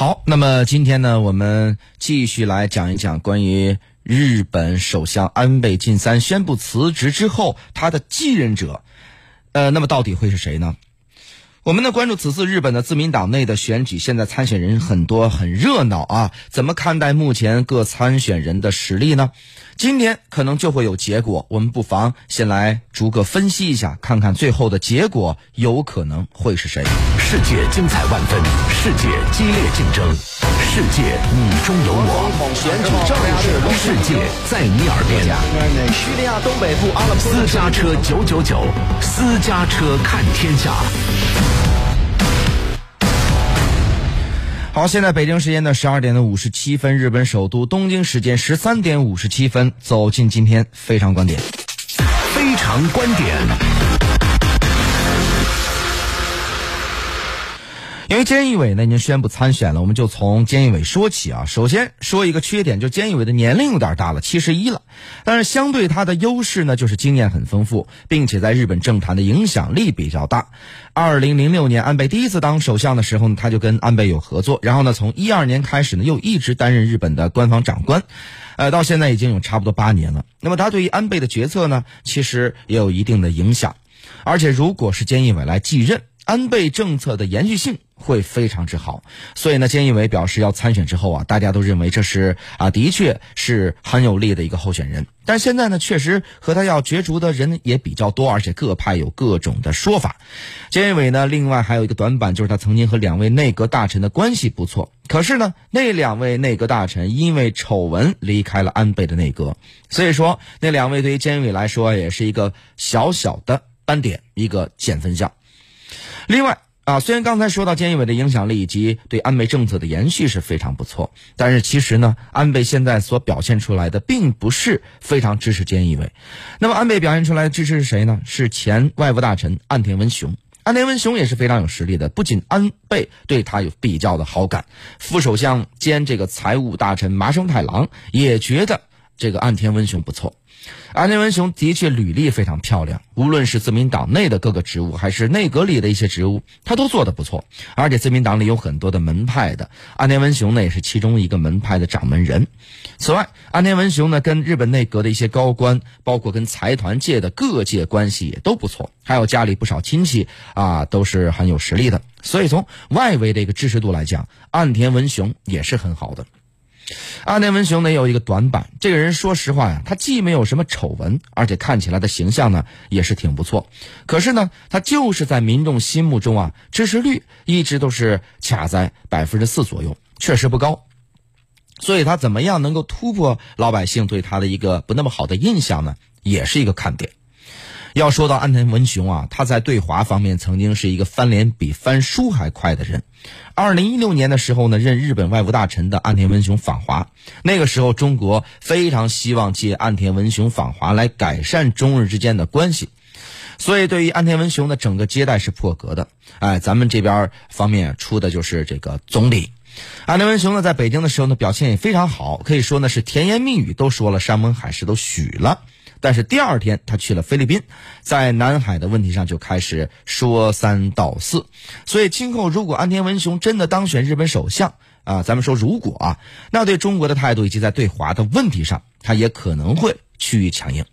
好，那么今天呢，我们继续来讲一讲关于日本首相安倍晋三宣布辞职之后，他的继任者，呃，那么到底会是谁呢？我们呢关注此次日本的自民党内的选举，现在参选人很多，很热闹啊。怎么看待目前各参选人的实力呢？今天可能就会有结果，我们不妨先来逐个分析一下，看看最后的结果有可能会是谁。世界精彩万分，世界激烈竞争，世界你中有我，选举正式世界在你耳边。叙利亚东北部阿勒颇私家车九九九，私家车看天下。好，现在北京时间的十二点的五十七分，日本首都东京时间十三点五十七分，走进今天非常观点。非常观点。因为菅义伟呢已经宣布参选了，我们就从菅义伟说起啊。首先说一个缺点，就菅义伟的年龄有点大了，七十一了。但是相对他的优势呢，就是经验很丰富，并且在日本政坛的影响力比较大。二零零六年安倍第一次当首相的时候呢，他就跟安倍有合作。然后呢，从一二年开始呢，又一直担任日本的官方长官，呃，到现在已经有差不多八年了。那么他对于安倍的决策呢，其实也有一定的影响。而且如果是菅义伟来继任，安倍政策的延续性。会非常之好，所以呢，菅义伟表示要参选之后啊，大家都认为这是啊，的确是很有利的一个候选人。但现在呢，确实和他要角逐的人也比较多，而且各派有各种的说法。菅义伟呢，另外还有一个短板，就是他曾经和两位内阁大臣的关系不错。可是呢，那两位内阁大臣因为丑闻离开了安倍的内阁，所以说那两位对于菅义伟来说也是一个小小的斑点，一个减分项。另外。啊，虽然刚才说到菅义伟的影响力以及对安倍政策的延续是非常不错，但是其实呢，安倍现在所表现出来的并不是非常支持菅义伟。那么，安倍表现出来的支持是谁呢？是前外务大臣岸田文雄。岸田文雄也是非常有实力的，不仅安倍对他有比较的好感，副首相兼这个财务大臣麻生太郎也觉得这个岸田文雄不错。岸田文雄的确履历非常漂亮，无论是自民党内的各个职务，还是内阁里的一些职务，他都做得不错。而且自民党里有很多的门派的，岸田文雄呢也是其中一个门派的掌门人。此外，岸田文雄呢跟日本内阁的一些高官，包括跟财团界的各界关系也都不错，还有家里不少亲戚啊都是很有实力的。所以从外围的一个支持度来讲，岸田文雄也是很好的。阿田文雄呢有一个短板，这个人说实话呀，他既没有什么丑闻，而且看起来的形象呢也是挺不错。可是呢，他就是在民众心目中啊，支持率一直都是卡在百分之四左右，确实不高。所以他怎么样能够突破老百姓对他的一个不那么好的印象呢？也是一个看点。要说到安田文雄啊，他在对华方面曾经是一个翻脸比翻书还快的人。二零一六年的时候呢，任日本外务大臣的岸田文雄访华，那个时候中国非常希望借岸田文雄访华来改善中日之间的关系，所以对于岸田文雄的整个接待是破格的。哎，咱们这边方面出的就是这个总理。安田文雄呢，在北京的时候呢，表现也非常好，可以说呢是甜言蜜语都说了，山盟海誓都许了。但是第二天他去了菲律宾，在南海的问题上就开始说三道四，所以今后如果安田文雄真的当选日本首相啊，咱们说如果啊，那对中国的态度以及在对华的问题上，他也可能会趋于强硬。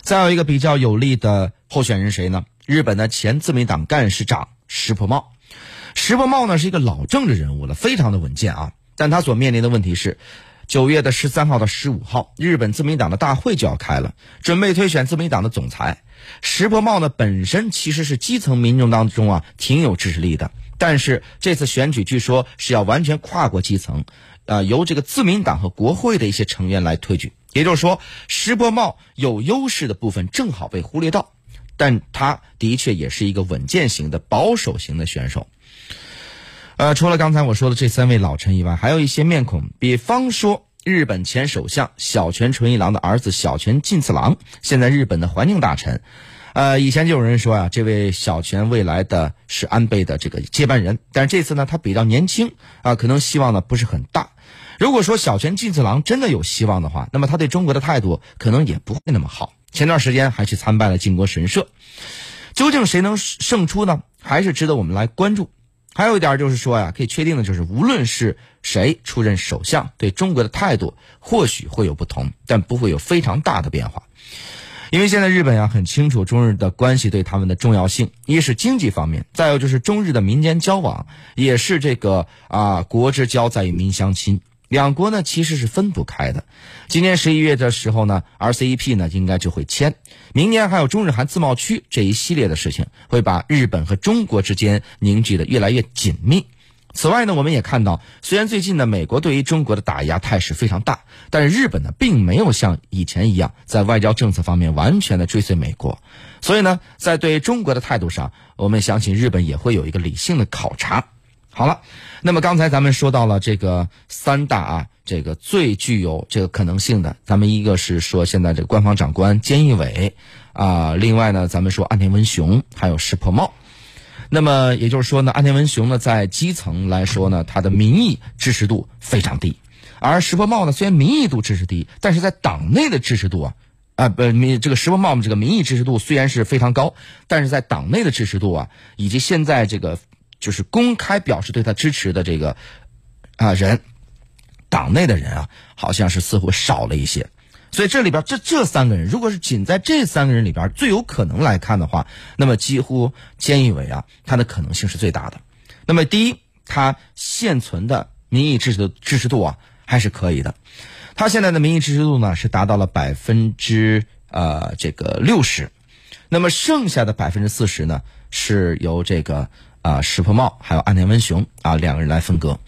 再有一个比较有利的候选人谁呢？日本的前自民党干事长石破茂。石破茂呢是一个老政治人物了，非常的稳健啊，但他所面临的问题是。九月的十三号到十五号，日本自民党的大会就要开了，准备推选自民党的总裁。石破茂呢，本身其实是基层民众当中啊挺有支持力的，但是这次选举据说是要完全跨过基层，啊，由这个自民党和国会的一些成员来推举。也就是说，石破茂有优势的部分正好被忽略到，但他的确也是一个稳健型的保守型的选手。呃，除了刚才我说的这三位老臣以外，还有一些面孔，比方说日本前首相小泉纯一郎的儿子小泉进次郎，现在日本的环境大臣。呃，以前就有人说啊，这位小泉未来的是安倍的这个接班人，但是这次呢，他比较年轻啊，可能希望呢不是很大。如果说小泉进次郎真的有希望的话，那么他对中国的态度可能也不会那么好。前段时间还去参拜了靖国神社，究竟谁能胜出呢？还是值得我们来关注。还有一点就是说呀，可以确定的就是，无论是谁出任首相，对中国的态度或许会有不同，但不会有非常大的变化。因为现在日本呀很清楚中日的关系对他们的重要性，一是经济方面，再有就是中日的民间交往也是这个啊国之交在于民相亲，两国呢其实是分不开的。今年十一月的时候呢，RCEP 呢应该就会签，明年还有中日韩自贸区这一系列的事情，会把日本和中国之间凝聚的越来越紧密。此外呢，我们也看到，虽然最近呢，美国对于中国的打压态势非常大，但是日本呢，并没有像以前一样在外交政策方面完全的追随美国，所以呢，在对中国的态度上，我们相信日本也会有一个理性的考察。好了，那么刚才咱们说到了这个三大啊，这个最具有这个可能性的，咱们一个是说现在这个官方长官菅义伟啊，另外呢，咱们说岸田文雄还有石破茂。那么也就是说呢，岸田文雄呢，在基层来说呢，他的民意支持度非常低，而石破茂呢，虽然民意度支持低，但是在党内的支持度啊，啊不，民这个石破茂这个民意支持度虽然是非常高，但是在党内的支持度啊，以及现在这个就是公开表示对他支持的这个啊人，党内的人啊，好像是似乎少了一些。所以这里边这这三个人，如果是仅在这三个人里边最有可能来看的话，那么几乎菅义伟啊，他的可能性是最大的。那么第一，他现存的民意支持的支持度啊还是可以的，他现在的民意支持度呢是达到了百分之呃这个六十，那么剩下的百分之四十呢是由这个啊石破茂还有岸田文雄啊两个人来分割。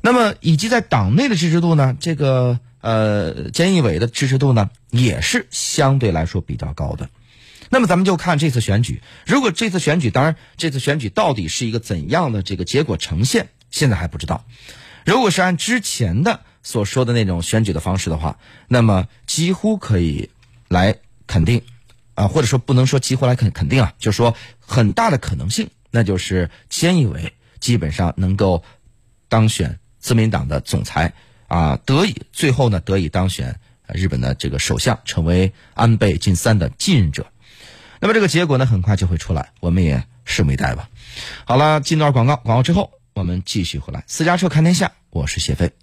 那么以及在党内的支持度呢，这个。呃，菅义伟的支持度呢，也是相对来说比较高的。那么咱们就看这次选举，如果这次选举，当然这次选举到底是一个怎样的这个结果呈现，现在还不知道。如果是按之前的所说的那种选举的方式的话，那么几乎可以来肯定，啊，或者说不能说几乎来肯肯定啊，就是说很大的可能性，那就是菅义伟基本上能够当选自民党的总裁。啊，得以最后呢，得以当选日本的这个首相，成为安倍晋三的继任者。那么这个结果呢，很快就会出来，我们也拭目以待吧。好了，进段广告，广告之后我们继续回来。私家车看天下，我是谢飞。